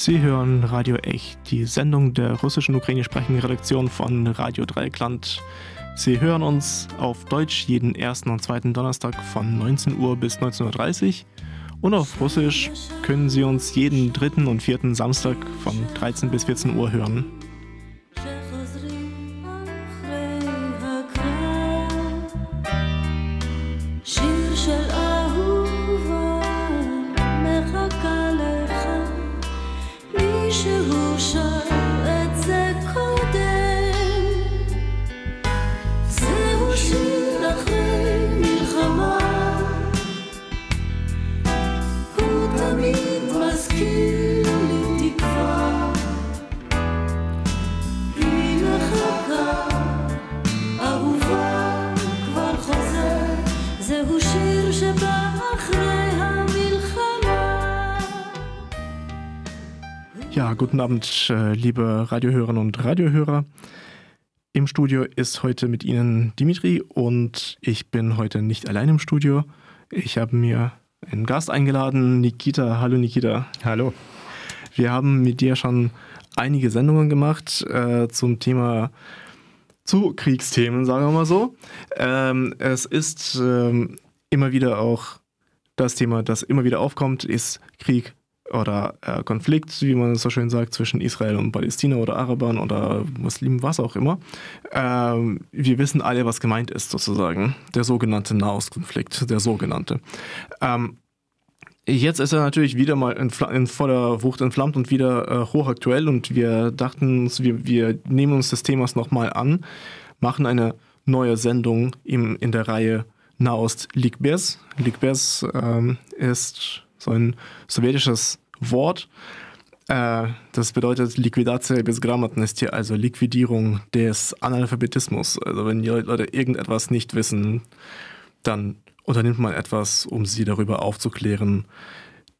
Sie hören Radio Echt, die Sendung der russischen ukrainisch sprechenden Redaktion von Radio Dreieckland. Sie hören uns auf Deutsch jeden ersten und zweiten Donnerstag von 19 Uhr bis 19.30 Uhr und auf Russisch können Sie uns jeden dritten und vierten Samstag von 13 bis 14 Uhr hören. Guten Abend, äh, liebe Radiohörerinnen und Radiohörer. Im Studio ist heute mit Ihnen Dimitri und ich bin heute nicht allein im Studio. Ich habe mir einen Gast eingeladen, Nikita. Hallo Nikita. Hallo. Wir haben mit dir schon einige Sendungen gemacht äh, zum Thema zu Kriegsthemen, sagen wir mal so. Ähm, es ist ähm, immer wieder auch das Thema, das immer wieder aufkommt, ist Krieg oder äh, Konflikt, wie man so schön sagt, zwischen Israel und Palästina oder Arabern oder Muslimen, was auch immer. Ähm, wir wissen alle, was gemeint ist, sozusagen. Der sogenannte Nahostkonflikt, der sogenannte. Ähm, jetzt ist er natürlich wieder mal in, in voller Wucht entflammt und wieder äh, hochaktuell und wir dachten uns, wir, wir nehmen uns des Themas nochmal an, machen eine neue Sendung im, in der Reihe Nahost Ligbers. Ligbers ähm, ist so ein sowjetisches Wort. Äh, das bedeutet Liquidatia bis Grammatnosti, also Liquidierung des Analphabetismus. Also wenn die Leute irgendetwas nicht wissen, dann unternimmt man etwas, um sie darüber aufzuklären.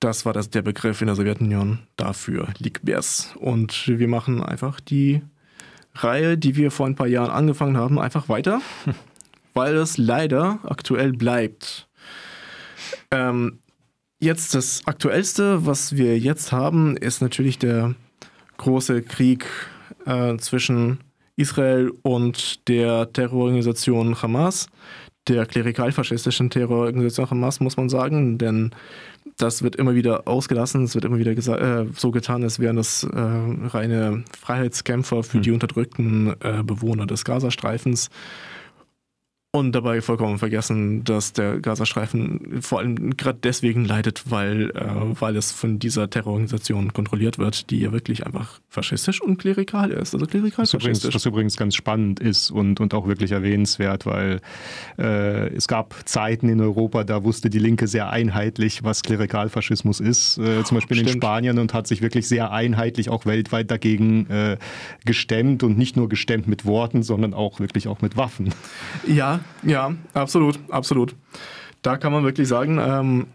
Das war das, der Begriff in der Sowjetunion dafür, Likbers. Und wir machen einfach die Reihe, die wir vor ein paar Jahren angefangen haben, einfach weiter, weil es leider aktuell bleibt. Ähm, Jetzt das Aktuellste, was wir jetzt haben, ist natürlich der große Krieg äh, zwischen Israel und der Terrororganisation Hamas, der klerikal-faschistischen Terrororganisation Hamas, muss man sagen, denn das wird immer wieder ausgelassen, es wird immer wieder äh, so getan, als wären das äh, reine Freiheitskämpfer für hm. die unterdrückten äh, Bewohner des Gazastreifens. Und dabei vollkommen vergessen, dass der Gazastreifen vor allem gerade deswegen leidet, weil, äh, weil es von dieser Terrororganisation kontrolliert wird, die ja wirklich einfach faschistisch und klerikal ist. Also klerikal was übrigens, was übrigens ganz spannend ist und, und auch wirklich erwähnenswert, weil äh, es gab Zeiten in Europa, da wusste die Linke sehr einheitlich, was Klerikalfaschismus ist, äh, zum Beispiel Stimmt. in Spanien und hat sich wirklich sehr einheitlich auch weltweit dagegen äh, gestemmt und nicht nur gestemmt mit Worten, sondern auch wirklich auch mit Waffen. Ja, ja, absolut, absolut. Da kann man wirklich sagen, ähm,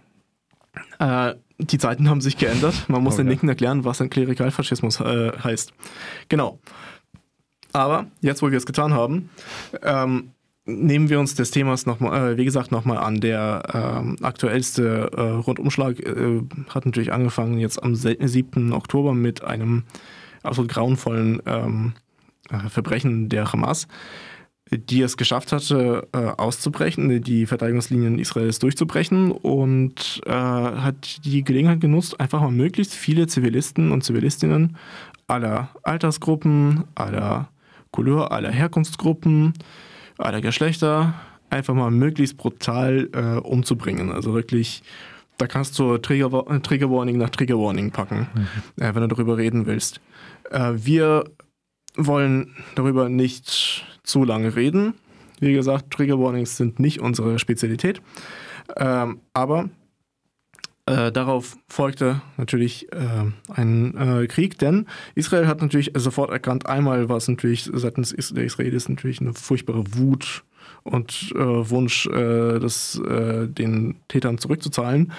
äh, die Zeiten haben sich geändert. Man muss oh, den Linken erklären, was ein Klerikalfaschismus äh, heißt. Genau. Aber jetzt, wo wir es getan haben, ähm, nehmen wir uns des Themas nochmal, äh, wie gesagt, nochmal an. Der ähm, aktuellste äh, Rundumschlag äh, hat natürlich angefangen jetzt am 7. Oktober mit einem absolut grauenvollen ähm, äh, Verbrechen der Hamas die es geschafft hatte, äh, auszubrechen, die Verteidigungslinien Israels durchzubrechen und äh, hat die Gelegenheit genutzt, einfach mal möglichst viele Zivilisten und Zivilistinnen aller Altersgruppen, aller Couleur, aller Herkunftsgruppen, aller Geschlechter einfach mal möglichst brutal äh, umzubringen. Also wirklich, da kannst du Trigger, Trigger Warning nach Trigger Warning packen, mhm. äh, wenn du darüber reden willst. Äh, wir wollen darüber nicht zu lange reden. Wie gesagt, Trigger Warnings sind nicht unsere Spezialität. Ähm, aber äh, darauf folgte natürlich äh, ein äh, Krieg, denn Israel hat natürlich sofort erkannt, einmal war es natürlich seitens der Israelis natürlich eine furchtbare Wut und äh, Wunsch, äh, das, äh, den Tätern zurückzuzahlen.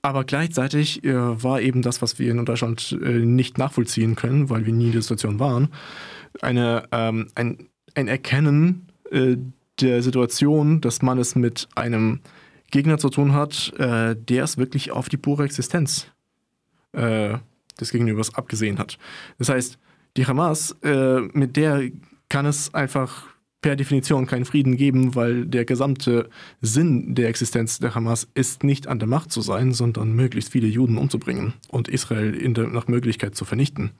Aber gleichzeitig war eben das, was wir in Deutschland nicht nachvollziehen können, weil wir nie in der Situation waren, eine, ähm, ein ein Erkennen äh, der Situation, dass man es mit einem Gegner zu tun hat, äh, der es wirklich auf die pure Existenz äh, des Gegenübers abgesehen hat. Das heißt, die Hamas, äh, mit der kann es einfach per Definition keinen Frieden geben, weil der gesamte Sinn der Existenz der Hamas ist nicht an der Macht zu sein, sondern möglichst viele Juden umzubringen und Israel der, nach Möglichkeit zu vernichten.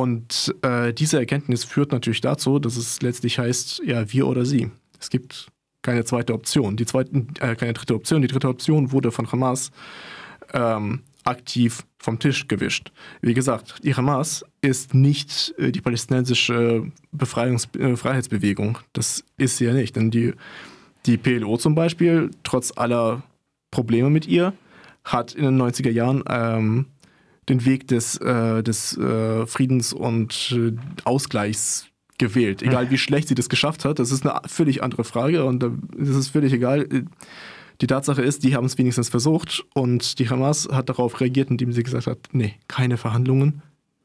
Und äh, diese Erkenntnis führt natürlich dazu, dass es letztlich heißt, ja, wir oder sie. Es gibt keine zweite Option. Die zweite, äh, keine dritte Option. Die dritte Option wurde von Hamas ähm, aktiv vom Tisch gewischt. Wie gesagt, die Hamas ist nicht äh, die palästinensische Befreiungs äh, Freiheitsbewegung. Das ist sie ja nicht. Denn die, die PLO zum Beispiel, trotz aller Probleme mit ihr, hat in den 90er Jahren ähm, den Weg des, äh, des äh, Friedens und äh, Ausgleichs gewählt. Egal wie schlecht sie das geschafft hat, das ist eine völlig andere Frage und es ist völlig egal. Die Tatsache ist, die haben es wenigstens versucht und die Hamas hat darauf reagiert, indem sie gesagt hat, nee, keine Verhandlungen,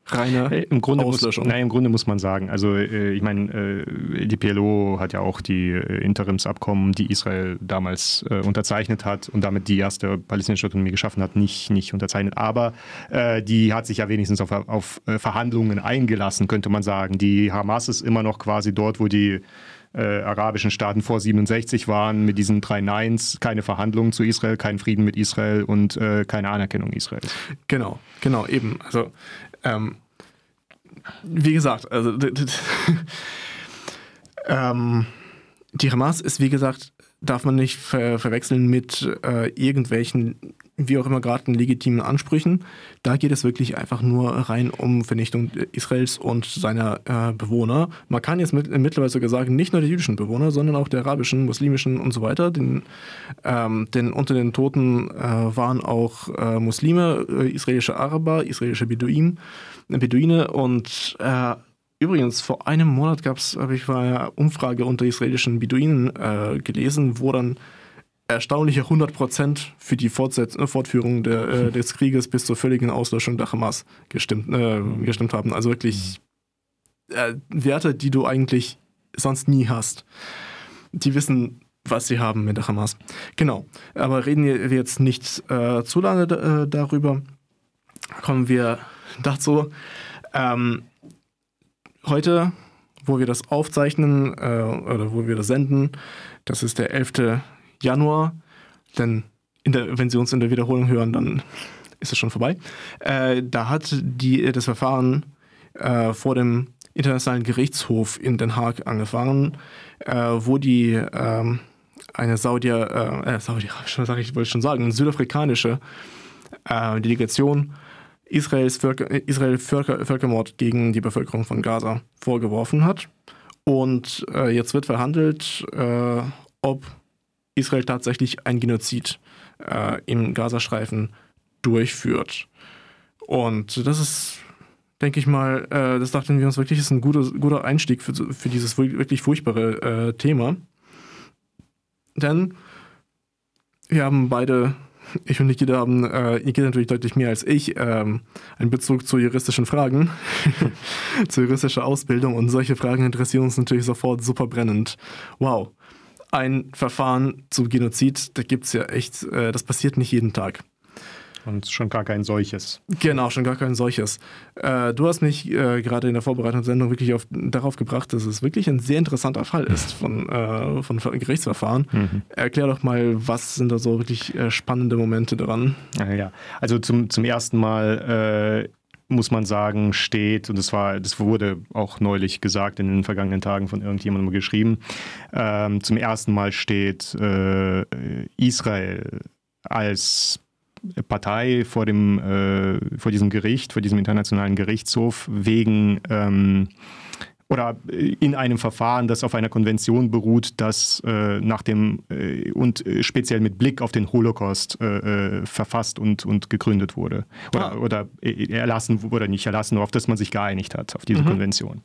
reine äh, Im Grunde Auslöschung. Muss, nein, Im Grunde muss man sagen, also äh, ich meine, äh, die PLO hat ja auch die äh, Interimsabkommen, die Israel damals äh, unterzeichnet hat und damit die erste palästinensische Autonomie geschaffen hat, nicht, nicht unterzeichnet. Aber die hat sich ja wenigstens auf, auf Verhandlungen eingelassen, könnte man sagen. Die Hamas ist immer noch quasi dort, wo die äh, arabischen Staaten vor 67 waren mit diesen drei Neins, keine Verhandlungen zu Israel, kein Frieden mit Israel und äh, keine Anerkennung Israels. Genau, genau, eben. Also ähm, wie gesagt, also ähm, die Hamas ist wie gesagt darf man nicht ver verwechseln mit äh, irgendwelchen wie auch immer gerade legitimen Ansprüchen. Da geht es wirklich einfach nur rein um Vernichtung Israels und seiner äh, Bewohner. Man kann jetzt mit, mittlerweile sogar sagen, nicht nur der jüdischen Bewohner, sondern auch der arabischen, muslimischen und so weiter. Denn, ähm, denn unter den Toten äh, waren auch äh, Muslime, äh, israelische Araber, israelische Beduinen, Beduine und äh, Übrigens, vor einem Monat gab es, habe ich eine Umfrage unter israelischen Beduinen äh, gelesen, wo dann erstaunliche 100% für die Fortsetz äh, Fortführung der, äh, des Krieges bis zur völligen Auslöschung der Hamas gestimmt, äh, gestimmt haben. Also wirklich äh, Werte, die du eigentlich sonst nie hast. Die wissen, was sie haben mit der Hamas. Genau. Aber reden wir jetzt nicht äh, zu lange darüber. Kommen wir dazu. Ähm, heute, wo wir das aufzeichnen oder wo wir das senden, das ist der 11. Januar, denn der, wenn Sie uns in der Wiederholung hören, dann ist es schon vorbei. Äh, da hat die, das Verfahren äh, vor dem Internationalen Gerichtshof in Den Haag angefangen, äh, wo die ähm, eine Saudier, äh, äh Saudi, ich, wollte schon sagen, südafrikanische äh, Delegation Israels Völker, Israel Völker, Völkermord gegen die Bevölkerung von Gaza vorgeworfen hat. Und äh, jetzt wird verhandelt, äh, ob Israel tatsächlich ein Genozid äh, im Gazastreifen durchführt. Und das ist, denke ich mal, äh, das dachten wir uns wirklich, ist ein guter, guter Einstieg für, für dieses wirklich furchtbare äh, Thema. Denn wir haben beide, ich und Nikita haben, äh, Nikita natürlich deutlich mehr als ich, ähm, einen Bezug zu juristischen Fragen, zu juristischer Ausbildung und solche Fragen interessieren uns natürlich sofort super brennend. Wow ein Verfahren zum Genozid, da gibt es ja echt, äh, das passiert nicht jeden Tag. Und schon gar kein solches. Genau, schon gar kein solches. Äh, du hast mich äh, gerade in der Vorbereitung der Sendung wirklich auf, darauf gebracht, dass es wirklich ein sehr interessanter Fall ist von, äh, von Gerichtsverfahren. Mhm. Erklär doch mal, was sind da so wirklich äh, spannende Momente dran? Ja, also zum, zum ersten Mal äh, muss man sagen, steht, und das war, das wurde auch neulich gesagt in den vergangenen Tagen von irgendjemandem geschrieben, ähm, zum ersten Mal steht äh, Israel als Partei vor dem äh, vor diesem Gericht, vor diesem internationalen Gerichtshof wegen ähm, oder in einem Verfahren, das auf einer Konvention beruht, das äh, nach dem äh, und äh, speziell mit Blick auf den Holocaust äh, äh, verfasst und, und gegründet wurde. Oder, ah. oder äh, erlassen oder nicht erlassen, auf das man sich geeinigt hat, auf diese mhm. Konvention.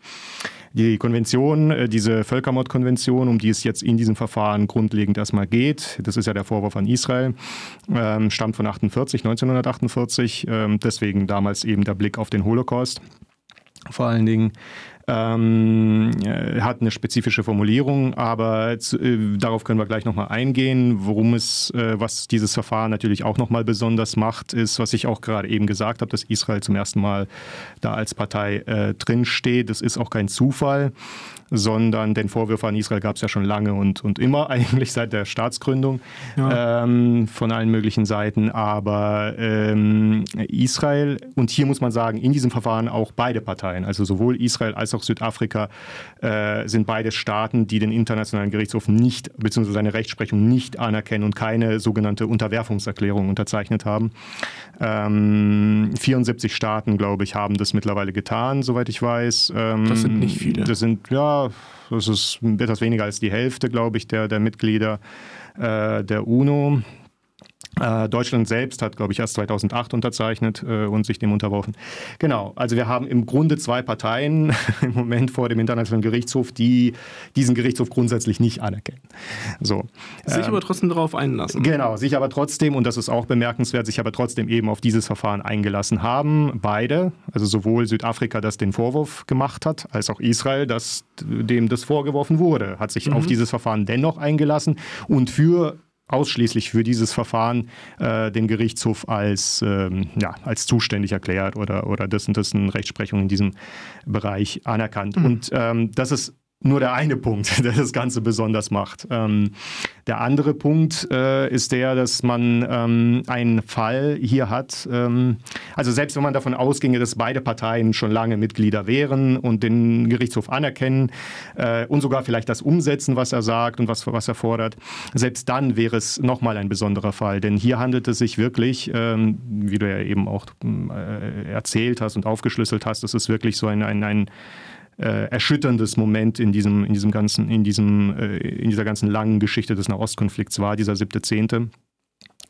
Die Konvention, diese Völkermordkonvention, um die es jetzt in diesem Verfahren grundlegend erstmal geht, das ist ja der Vorwurf an Israel, ähm, stammt von 48, 1948, ähm, deswegen damals eben der Blick auf den Holocaust vor allen Dingen. Ähm, äh, hat eine spezifische Formulierung, aber zu, äh, darauf können wir gleich nochmal eingehen. Worum es, äh, was dieses Verfahren natürlich auch nochmal besonders macht, ist, was ich auch gerade eben gesagt habe, dass Israel zum ersten Mal da als Partei äh, drinsteht. Das ist auch kein Zufall sondern den Vorwürfe an Israel gab es ja schon lange und, und immer, eigentlich seit der Staatsgründung ja. ähm, von allen möglichen Seiten. Aber ähm, Israel, und hier muss man sagen, in diesem Verfahren auch beide Parteien, also sowohl Israel als auch Südafrika, äh, sind beide Staaten, die den Internationalen Gerichtshof nicht, beziehungsweise seine Rechtsprechung nicht anerkennen und keine sogenannte Unterwerfungserklärung unterzeichnet haben. Ähm, 74 Staaten, glaube ich, haben das mittlerweile getan, soweit ich weiß. Ähm, das sind nicht viele. Das sind, ja, das ist etwas weniger als die Hälfte, glaube ich, der, der Mitglieder äh, der UNO. Äh, Deutschland selbst hat, glaube ich, erst 2008 unterzeichnet äh, und sich dem unterworfen. Genau, also wir haben im Grunde zwei Parteien im Moment vor dem Internationalen Gerichtshof, die diesen Gerichtshof grundsätzlich nicht anerkennen. So. Sich ähm, aber trotzdem darauf einlassen. Genau, sich aber trotzdem, und das ist auch bemerkenswert, sich aber trotzdem eben auf dieses Verfahren eingelassen haben. Beide, also sowohl Südafrika, das den Vorwurf gemacht hat, als auch Israel, das dem das vorgeworfen wurde, hat sich mhm. auf dieses Verfahren dennoch eingelassen und für ausschließlich für dieses Verfahren äh, den Gerichtshof als, ähm, ja, als zuständig erklärt oder, oder dessen, dessen Rechtsprechung in diesem Bereich anerkannt. Mhm. Und ähm, das ist nur der eine Punkt, der das Ganze besonders macht. Ähm, der andere Punkt äh, ist der, dass man ähm, einen Fall hier hat. Ähm, also selbst wenn man davon ausginge, dass beide Parteien schon lange Mitglieder wären und den Gerichtshof anerkennen äh, und sogar vielleicht das umsetzen, was er sagt und was, was er fordert, selbst dann wäre es nochmal ein besonderer Fall. Denn hier handelt es sich wirklich, ähm, wie du ja eben auch äh, erzählt hast und aufgeschlüsselt hast, es ist wirklich so ein, ein, ein äh, erschütterndes Moment in diesem, in diesem ganzen, in diesem, äh, in dieser ganzen langen Geschichte des Nahostkonflikts war, dieser siebte Zehnte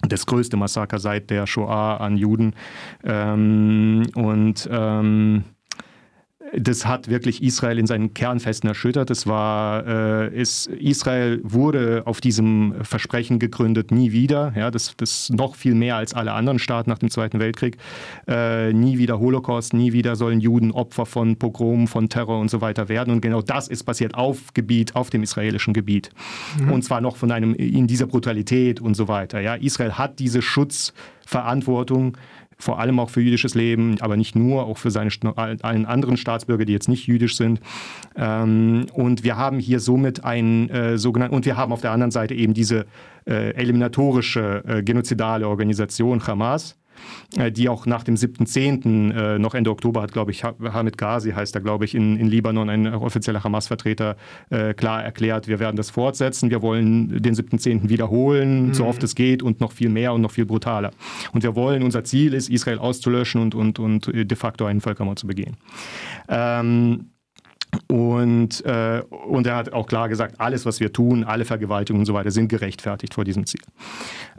das größte Massaker seit der Shoah an Juden. Ähm, und ähm, das hat wirklich Israel in seinen Kernfesten erschüttert. Es war, äh, ist, Israel wurde auf diesem Versprechen gegründet, nie wieder. Ja, das, das noch viel mehr als alle anderen Staaten nach dem Zweiten Weltkrieg. Äh, nie wieder Holocaust, nie wieder sollen Juden Opfer von Pogromen, von Terror und so weiter werden. Und genau das ist passiert auf Gebiet, auf dem israelischen Gebiet. Mhm. Und zwar noch von einem in dieser Brutalität und so weiter. Ja, Israel hat diese Schutzverantwortung vor allem auch für jüdisches Leben, aber nicht nur, auch für seine allen anderen Staatsbürger, die jetzt nicht jüdisch sind. Ähm, und wir haben hier somit ein äh, sogenannten, und wir haben auf der anderen Seite eben diese äh, eliminatorische äh, genozidale Organisation Hamas, die auch nach dem 7.10. Äh, noch Ende Oktober hat, glaube ich, Hamid Ghazi heißt er, glaube ich, in, in Libanon, ein offizieller Hamas-Vertreter, äh, klar erklärt, wir werden das fortsetzen, wir wollen den 7.10. wiederholen, mhm. so oft es geht und noch viel mehr und noch viel brutaler. Und wir wollen, unser Ziel ist, Israel auszulöschen und, und, und de facto einen Völkermord zu begehen. Ähm, und, äh, und er hat auch klar gesagt, alles, was wir tun, alle Vergewaltigungen und so weiter, sind gerechtfertigt vor diesem Ziel.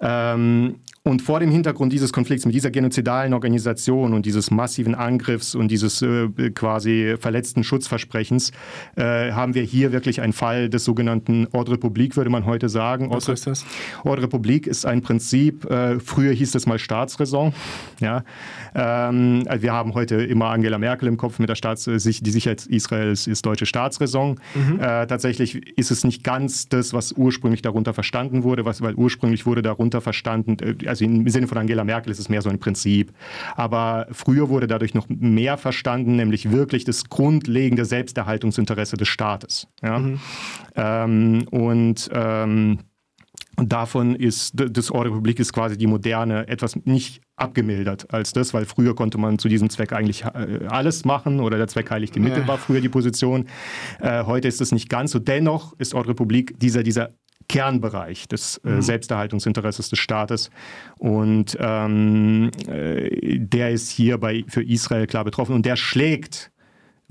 Ähm, und vor dem Hintergrund dieses Konflikts mit dieser genozidalen Organisation und dieses massiven Angriffs und dieses äh, quasi verletzten Schutzversprechens äh, haben wir hier wirklich einen Fall des sogenannten Ordre Public, würde man heute sagen. Was heißt das? Ordre Public ist ein Prinzip, äh, früher hieß es mal Staatsräson. Ja? Ähm, wir haben heute immer Angela Merkel im Kopf mit der Staats die Sicherheit Israels ist deutsche Staatsräson. Mhm. Äh, tatsächlich ist es nicht ganz das, was ursprünglich darunter verstanden wurde, was, weil ursprünglich wurde darunter verstanden, äh, also im Sinne von Angela Merkel ist es mehr so ein Prinzip. Aber früher wurde dadurch noch mehr verstanden, nämlich wirklich das grundlegende Selbsterhaltungsinteresse des Staates. Ja? Mhm. Ähm, und ähm, davon ist das Ordre Republik ist quasi die moderne etwas nicht abgemildert als das, weil früher konnte man zu diesem Zweck eigentlich äh, alles machen oder der Zweck heiligt die Mittel war früher die Position. Äh, heute ist es nicht ganz so. Dennoch ist Ordre Republik dieser, dieser Kernbereich des äh, mhm. Selbsterhaltungsinteresses des Staates. Und ähm, äh, der ist hier bei, für Israel klar betroffen und der schlägt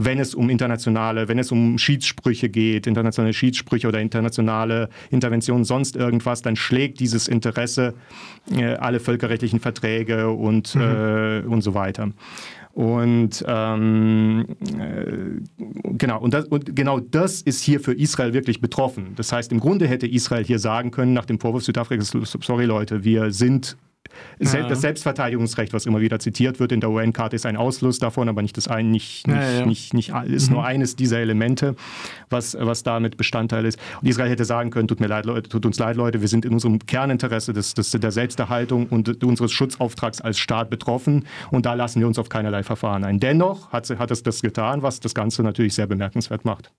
wenn es um internationale, wenn es um Schiedssprüche geht, internationale Schiedssprüche oder internationale Interventionen, sonst irgendwas, dann schlägt dieses Interesse äh, alle völkerrechtlichen Verträge und, mhm. äh, und so weiter. Und ähm, äh, genau, und, das, und genau das ist hier für Israel wirklich betroffen. Das heißt, im Grunde hätte Israel hier sagen können, nach dem Vorwurf Südafrikas, sorry Leute, wir sind ja. das Selbstverteidigungsrecht, was immer wieder zitiert wird in der UN-Karte, ist ein Ausfluss davon, aber nicht das ein, nicht, nicht, ja, ja. nicht, nicht ist mhm. nur eines dieser Elemente, was, was damit Bestandteil ist. Und Israel hätte sagen können, tut mir leid, Leute, tut uns leid, Leute, wir sind in unserem Kerninteresse des, des, der Selbsterhaltung und unseres Schutzauftrags als Staat betroffen und da lassen wir uns auf keinerlei Verfahren ein. Dennoch hat, hat es das getan, was das Ganze natürlich sehr bemerkenswert macht.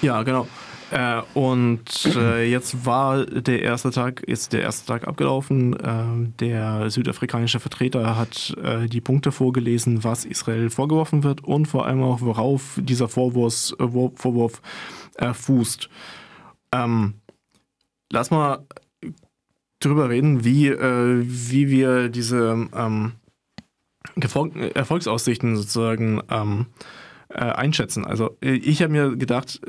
Ja, genau. Äh, und äh, jetzt war der erste Tag, ist der erste Tag abgelaufen. Äh, der südafrikanische Vertreter hat äh, die Punkte vorgelesen, was Israel vorgeworfen wird und vor allem auch, worauf dieser Vorwurf, äh, Vorwurf äh, fußt. Ähm, lass mal drüber reden, wie, wie wir diese ähm, Erfolgsaussichten sozusagen ähm, einschätzen. Also ich habe mir gedacht,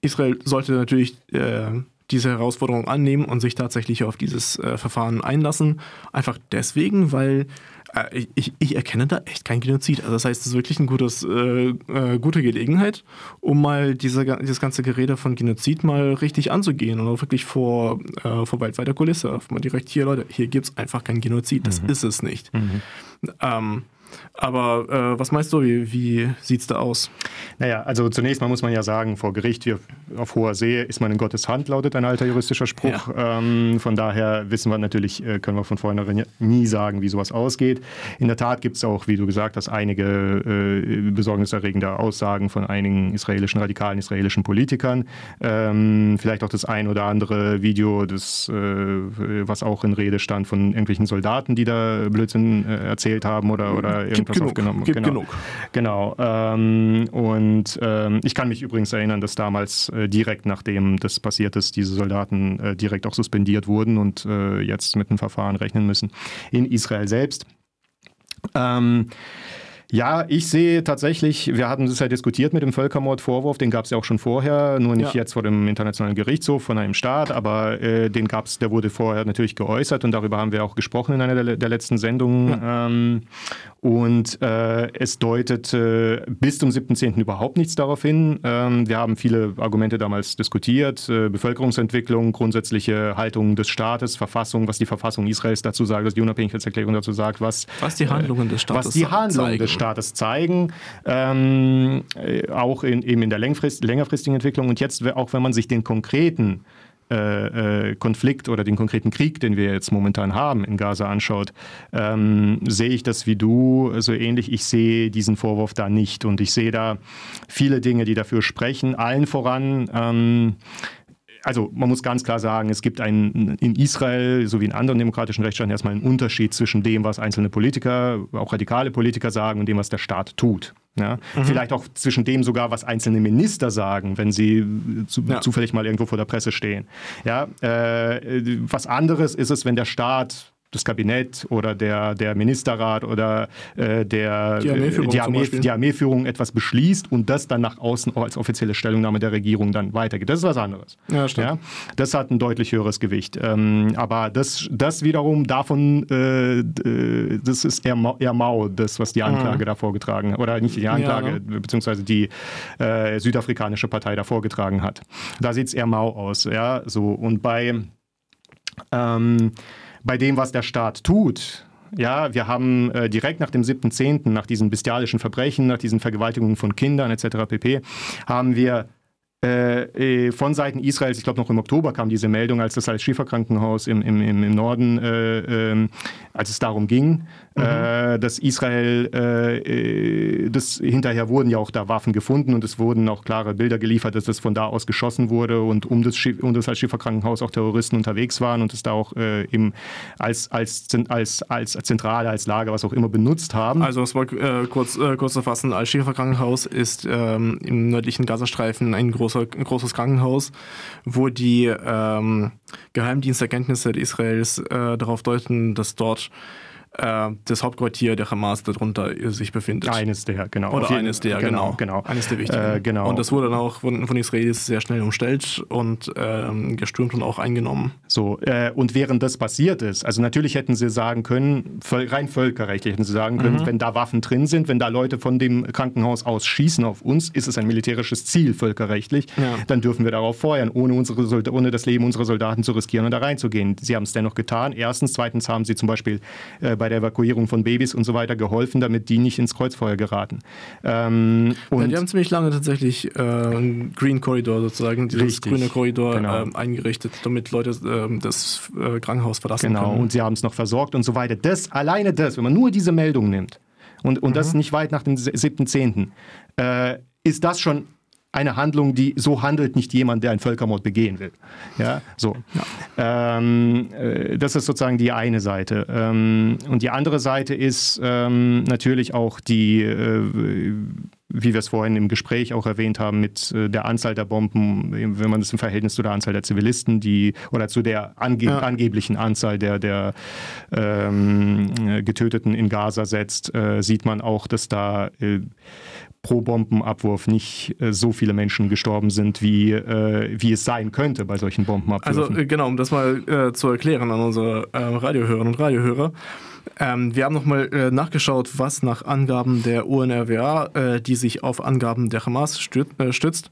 Israel sollte natürlich äh, diese Herausforderung annehmen und sich tatsächlich auf dieses äh, Verfahren einlassen. Einfach deswegen, weil äh, ich, ich, erkenne da echt kein Genozid. Also das heißt, es ist wirklich eine gutes, äh, äh, gute Gelegenheit, um mal diese, dieses ganze Gerede von Genozid mal richtig anzugehen und auch wirklich vor, äh, vor weltweiter Kulisse. Mal direkt hier, Leute, hier gibt es einfach kein Genozid. Das mhm. ist es nicht. Mhm. Ähm, aber äh, was meinst du, wie, wie sieht es da aus? Naja, also zunächst mal muss man ja sagen, vor Gericht wir, auf hoher See ist man in Gottes Hand, lautet ein alter juristischer Spruch. Ja. Ähm, von daher wissen wir natürlich, äh, können wir von vornherein nie sagen, wie sowas ausgeht. In der Tat gibt es auch, wie du gesagt hast, einige äh, besorgniserregende Aussagen von einigen israelischen, radikalen israelischen Politikern. Ähm, vielleicht auch das ein oder andere Video, das, äh, was auch in Rede stand von irgendwelchen Soldaten, die da Blödsinn äh, erzählt haben oder, oder irgendwas genug, aufgenommen. Gibt genau. genug. Genau. Ähm, und ähm, ich kann mich übrigens erinnern, dass damals äh, direkt nachdem das passiert ist, diese Soldaten äh, direkt auch suspendiert wurden und äh, jetzt mit einem Verfahren rechnen müssen in Israel selbst. Ähm, ja, ich sehe tatsächlich, wir hatten das ja diskutiert mit dem Völkermordvorwurf, den gab es ja auch schon vorher, nur nicht ja. jetzt vor dem Internationalen Gerichtshof von einem Staat, aber äh, den gab es, der wurde vorher natürlich geäußert und darüber haben wir auch gesprochen in einer der, der letzten Sendungen. Ja. Ähm, und äh, es deutet äh, bis zum 7.10. überhaupt nichts darauf hin. Ähm, wir haben viele Argumente damals diskutiert, äh, Bevölkerungsentwicklung, grundsätzliche Haltung des Staates, Verfassung, was die Verfassung Israels dazu sagt, was die Unabhängigkeitserklärung dazu sagt, was, was die Handlungen des Staates was die Handlungen zeigen. des Staates zeigen, ähm, äh, auch in, eben in der längerfristigen Entwicklung und jetzt auch wenn man sich den konkreten äh, äh, Konflikt oder den konkreten Krieg, den wir jetzt momentan haben in Gaza anschaut, ähm, sehe ich das wie du so ähnlich. Ich sehe diesen Vorwurf da nicht und ich sehe da viele Dinge, die dafür sprechen. Allen voran ähm, also man muss ganz klar sagen, es gibt einen, in Israel sowie in anderen demokratischen Rechtsstaaten erstmal einen Unterschied zwischen dem, was einzelne Politiker, auch radikale Politiker sagen und dem, was der Staat tut. Ja? Mhm. Vielleicht auch zwischen dem sogar, was einzelne Minister sagen, wenn sie zu, ja. zufällig mal irgendwo vor der Presse stehen. Ja? Äh, was anderes ist es, wenn der Staat das Kabinett oder der, der Ministerrat oder äh, der, die, Armeeführung die, Armee, die, Armeeführung etwas beschließt und das dann nach außen als offizielle Stellungnahme der Regierung dann weitergeht. Das ist was anderes. Ja, stimmt. Ja? Das hat ein deutlich höheres Gewicht. Ähm, aber das, das wiederum davon, äh, das ist eher, eher mau, das, was die Anklage mhm. da vorgetragen hat. Oder nicht die Anklage, ja, ne? beziehungsweise die äh, südafrikanische Partei da vorgetragen hat. Da sieht es eher mau aus. Ja? So, und bei ähm, bei dem, was der Staat tut. Ja, wir haben äh, direkt nach dem 7.10., nach diesen bestialischen Verbrechen, nach diesen Vergewaltigungen von Kindern etc. pp., haben wir äh, äh, von Seiten Israels, ich glaube noch im Oktober kam diese Meldung, als das als Schieferkrankenhaus im, im, im Norden, äh, äh, als es darum ging, mhm. Äh, dass Israel, das hinterher wurden ja auch da Waffen gefunden und es wurden auch klare Bilder geliefert, dass das von da aus geschossen wurde und um das, um das als Schieferkrankenhaus auch Terroristen unterwegs waren und es da auch eben als, als, als, als Zentrale, als Lager, was auch immer benutzt haben. Also es war kurz, kurz zu fassen, als Schieferkrankenhaus ist ähm, im nördlichen Gazastreifen ein großes großer, großes Krankenhaus, wo die ähm, Geheimdiensterkenntnisse Israels äh, darauf deuten, dass dort äh, das Hauptquartier der Hamas darunter sich befindet. Eines der, genau. Oder eines der, genau. genau. Eines der wichtigen. Äh, genau. Und das wurde dann auch von, von Israelis sehr schnell umstellt und ähm, gestürmt und auch eingenommen. So, äh, und während das passiert ist, also natürlich hätten sie sagen können, rein völkerrechtlich hätten sie sagen können, mhm. wenn da Waffen drin sind, wenn da Leute von dem Krankenhaus aus schießen auf uns, ist es ein militärisches Ziel völkerrechtlich, ja. dann dürfen wir darauf feuern, ohne, unsere ohne das Leben unserer Soldaten zu riskieren und da reinzugehen. Sie haben es dennoch getan. Erstens, zweitens haben sie zum Beispiel äh, bei der Evakuierung von Babys und so weiter geholfen, damit die nicht ins Kreuzfeuer geraten. Ähm, und ja, die haben ziemlich lange tatsächlich äh, einen Green Corridor sozusagen, dieses richtig, grüne Korridor genau. äh, eingerichtet, damit Leute ähm, das äh, Krankenhaus verlassen genau, können. Genau, und sie haben es noch versorgt und so weiter. Das, alleine das, wenn man nur diese Meldung nimmt und, und mhm. das nicht weit nach dem 7.10., äh, ist das schon eine Handlung, die so handelt nicht jemand, der einen Völkermord begehen will. Ja, so. Ja. Ähm, äh, das ist sozusagen die eine Seite. Ähm, und die andere Seite ist ähm, natürlich auch die, äh, wie wir es vorhin im Gespräch auch erwähnt haben, mit äh, der Anzahl der Bomben, wenn man das im Verhältnis zu der Anzahl der Zivilisten, die oder zu der ange ja. angeblichen Anzahl der, der ähm, Getöteten in Gaza setzt, äh, sieht man auch, dass da äh, pro Bombenabwurf nicht äh, so viele Menschen gestorben sind, wie, äh, wie es sein könnte bei solchen Bombenabwürfen. Also äh, genau, um das mal äh, zu erklären an unsere äh, Radiohörerinnen und Radiohörer. Ähm, wir haben nochmal äh, nachgeschaut, was nach Angaben der UNRWA, die sich auf Angaben der Hamas stützt,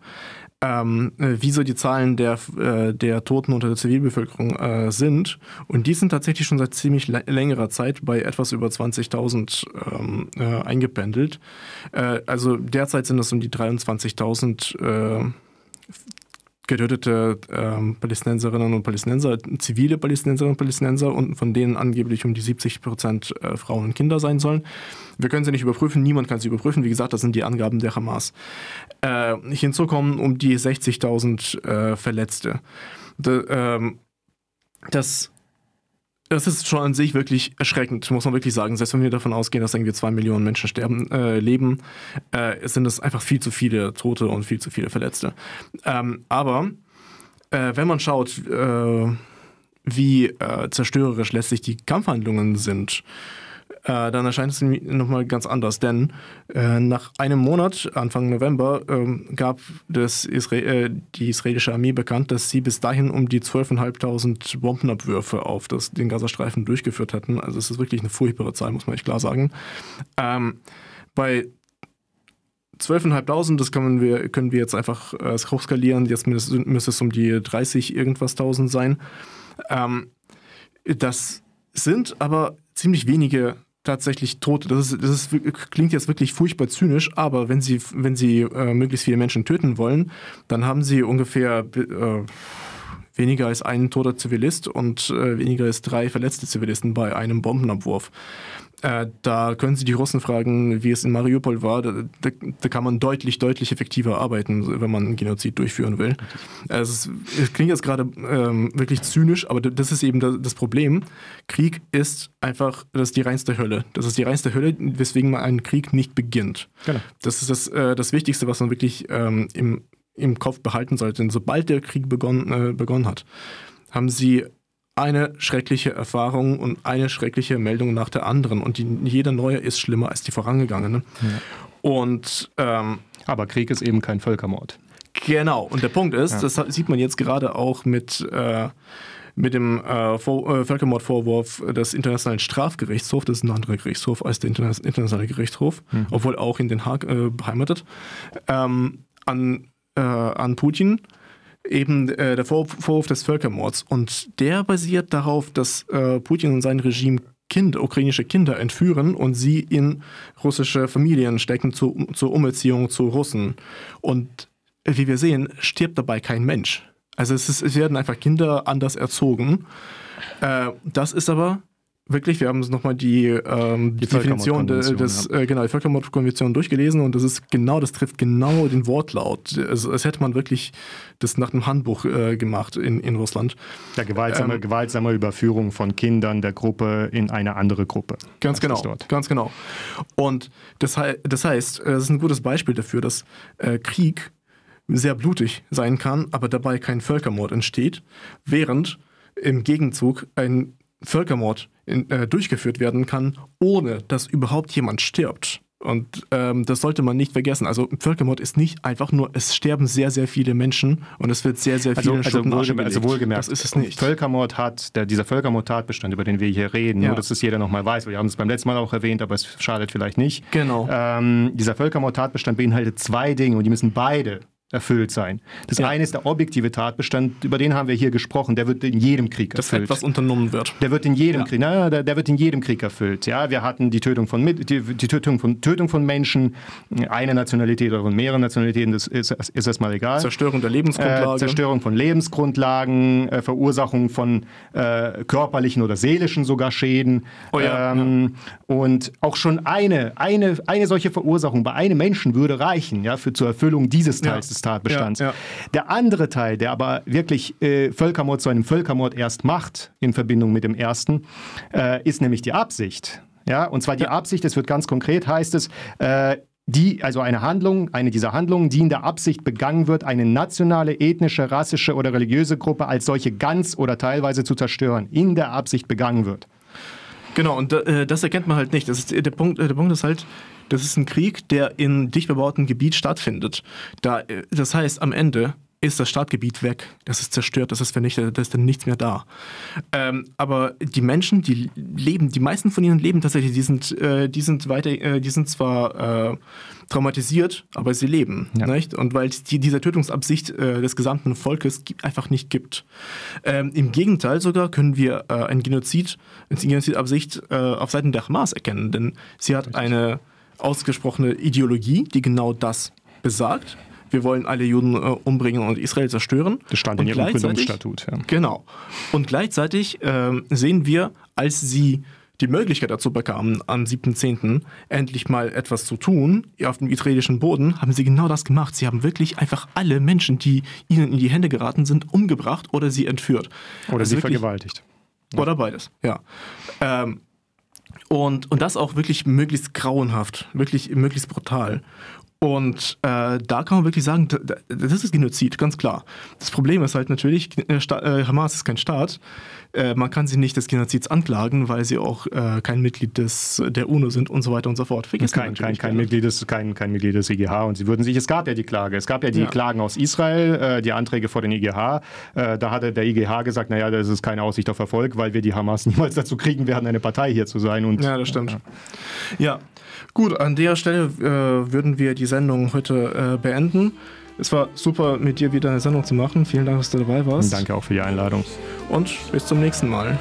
ähm, äh, wie so die Zahlen der, äh, der Toten unter der Zivilbevölkerung äh, sind. Und die sind tatsächlich schon seit ziemlich längerer Zeit bei etwas über 20.000 ähm, äh, eingependelt. Äh, also derzeit sind es um die 23.000 getötete ähm, Palästinenserinnen und Palästinenser, zivile Palästinenserinnen und Palästinenser und von denen angeblich um die 70 Prozent äh, Frauen und Kinder sein sollen. Wir können sie nicht überprüfen, niemand kann sie überprüfen. Wie gesagt, das sind die Angaben der Hamas. Äh, hinzu kommen um die 60.000 äh, Verletzte. De, ähm, das das ist schon an sich wirklich erschreckend, muss man wirklich sagen. Selbst wenn wir davon ausgehen, dass irgendwie zwei Millionen Menschen sterben, äh, leben, äh, sind es einfach viel zu viele Tote und viel zu viele Verletzte. Ähm, aber äh, wenn man schaut, äh, wie äh, zerstörerisch letztlich die Kampfhandlungen sind, äh, dann erscheint es nochmal ganz anders. Denn äh, nach einem Monat, Anfang November, ähm, gab das Isra äh, die israelische Armee bekannt, dass sie bis dahin um die 12.500 Bombenabwürfe auf das, den Gazastreifen durchgeführt hatten. Also es ist wirklich eine furchtbare Zahl, muss man echt klar sagen. Ähm, bei 12.500, das können wir, können wir jetzt einfach äh, hochskalieren. Jetzt müsste es um die 30 irgendwas tausend sein. Ähm, das sind aber ziemlich wenige tatsächlich Tote. Das, ist, das ist, klingt jetzt wirklich furchtbar zynisch, aber wenn sie, wenn sie äh, möglichst viele Menschen töten wollen, dann haben sie ungefähr äh, weniger als einen toter Zivilist und äh, weniger als drei verletzte Zivilisten bei einem Bombenabwurf. Äh, da können Sie die Russen fragen, wie es in Mariupol war. Da, da, da, kann man deutlich, deutlich effektiver arbeiten, wenn man einen Genozid durchführen will. Also es, es, klingt jetzt gerade ähm, wirklich zynisch, aber das ist eben das, das, Problem. Krieg ist einfach, das ist die reinste Hölle. Das ist die reinste Hölle, weswegen man einen Krieg nicht beginnt. Genau. Das ist das, äh, das Wichtigste, was man wirklich ähm, im, im Kopf behalten sollte. Denn sobald der Krieg begonnen, äh, begonnen hat, haben sie eine schreckliche Erfahrung und eine schreckliche Meldung nach der anderen. Und die, jeder neue ist schlimmer als die vorangegangene. Ja. Und ähm, aber Krieg ist eben kein Völkermord. Genau. Und der Punkt ist, ja. das sieht man jetzt gerade auch mit äh, mit dem äh, Vor äh, Völkermordvorwurf des Internationalen Strafgerichtshofs, das ist ein anderer Gerichtshof als der Interna Internationale Gerichtshof, mhm. obwohl auch in Den Haag äh, beheimatet, ähm, an, äh, an Putin eben äh, der Vorwurf des Völkermords. Und der basiert darauf, dass äh, Putin und sein Regime Kinder, ukrainische Kinder entführen und sie in russische Familien stecken zu, zur Umerziehung zu Russen. Und wie wir sehen, stirbt dabei kein Mensch. Also es, ist, es werden einfach Kinder anders erzogen. Äh, das ist aber wirklich, wir haben uns nochmal die, ähm, die Definition des, ja. äh, genau, die Völkermordkonvention durchgelesen und das ist genau, das trifft genau den Wortlaut. Also, als hätte man wirklich das nach einem Handbuch äh, gemacht in, in Russland. Ja, gewaltsame, ähm, gewaltsame Überführung von Kindern der Gruppe in eine andere Gruppe. Ganz genau, ganz genau. Und das, das heißt, äh, es ist ein gutes Beispiel dafür, dass äh, Krieg sehr blutig sein kann, aber dabei kein Völkermord entsteht, während im Gegenzug ein Völkermord in, äh, durchgeführt werden kann, ohne dass überhaupt jemand stirbt. Und ähm, das sollte man nicht vergessen. Also Völkermord ist nicht einfach nur, es sterben sehr, sehr viele Menschen und es wird sehr, sehr viel also, also, wohlgemerkt, also wohlgemerkt, das ist es nicht. Völkermord hat, der, dieser Völkermord-Tatbestand, über den wir hier reden, ja. nur dass das jeder nochmal weiß, wir haben es beim letzten Mal auch erwähnt, aber es schadet vielleicht nicht. Genau. Ähm, dieser Völkermord-Tatbestand beinhaltet zwei Dinge und die müssen beide erfüllt sein. Das ja. eine ist der objektive Tatbestand, über den haben wir hier gesprochen, der wird in jedem Krieg erfüllt. Dass etwas unternommen wird. Der wird in jedem ja. Krieg, naja, der, der, wird in jedem Krieg erfüllt. Ja, wir hatten die Tötung von die, die Tötung von Tötung von Menschen, eine Nationalität oder von mehreren Nationalitäten, das ist, ist erstmal egal. Zerstörung der Lebensgrundlagen. Äh, Zerstörung von Lebensgrundlagen, äh, Verursachung von äh, körperlichen oder seelischen sogar Schäden. Oh ja, ähm, ja. Und auch schon eine, eine, eine solche Verursachung bei einem Menschen würde reichen, ja, für zur Erfüllung dieses Teils des Tatbestands. Ja, ja. Der andere Teil, der aber wirklich äh, Völkermord zu einem Völkermord erst macht, in Verbindung mit dem ersten, äh, ist nämlich die Absicht. Ja, und zwar die. Absicht, es wird ganz konkret, heißt es, äh, die, also eine Handlung, eine dieser Handlungen, die in der Absicht begangen wird, eine nationale, ethnische, rassische oder religiöse Gruppe als solche ganz oder teilweise zu zerstören, in der Absicht begangen wird. Genau, und äh, das erkennt man halt nicht. Das ist, der, Punkt, der Punkt ist halt, das ist ein Krieg, der in dicht bebautem Gebiet stattfindet. Da, äh, das heißt, am Ende ist das Stadtgebiet weg, das ist zerstört, das ist vernichtet, da ist dann nichts mehr da. Ähm, aber die Menschen, die leben, die meisten von ihnen leben tatsächlich, die sind, äh, die sind weiter, äh, die sind zwar äh, traumatisiert, aber sie leben. Ja. Nicht? Und weil es die, diese Tötungsabsicht äh, des gesamten Volkes einfach nicht gibt. Ähm, Im Gegenteil sogar können wir äh, ein Genozid, eine Genozidabsicht äh, auf Seiten der Hamas erkennen, denn sie hat eine ausgesprochene Ideologie, die genau das besagt. Wir wollen alle Juden äh, umbringen und Israel zerstören. Das stand in ihrem Gründungsstatut. Ja. Genau. Und gleichzeitig äh, sehen wir, als sie die Möglichkeit dazu bekamen, am 7.10. endlich mal etwas zu tun auf dem israelischen Boden, haben sie genau das gemacht. Sie haben wirklich einfach alle Menschen, die ihnen in die Hände geraten sind, umgebracht oder sie entführt. Oder also sie vergewaltigt. Oder beides, ja. Ähm, und, und das auch wirklich möglichst grauenhaft, wirklich möglichst brutal. Und äh, da kann man wirklich sagen, das ist Genozid, ganz klar. Das Problem ist halt natürlich, äh, äh, Hamas ist kein Staat. Äh, man kann sie nicht des Genozids anklagen, weil sie auch äh, kein Mitglied des, der UNO sind und so weiter und so fort. Vergiss kein, kein, kein, Mitglied des, kein, kein Mitglied des IGH. Und sie würden sich, es gab ja die Klage, es gab ja die ja. Klagen aus Israel, äh, die Anträge vor den IGH. da hatte der IGH gesagt, naja, das ist keine Aussicht auf Erfolg, weil wir die Hamas niemals dazu kriegen werden, eine Partei hier zu sein. Und, ja, das stimmt. Ja. ja. Gut, an der Stelle äh, würden wir die Sendung heute äh, beenden. Es war super, mit dir wieder eine Sendung zu machen. Vielen Dank, dass du dabei warst. Danke auch für die Einladung. Und bis zum nächsten Mal.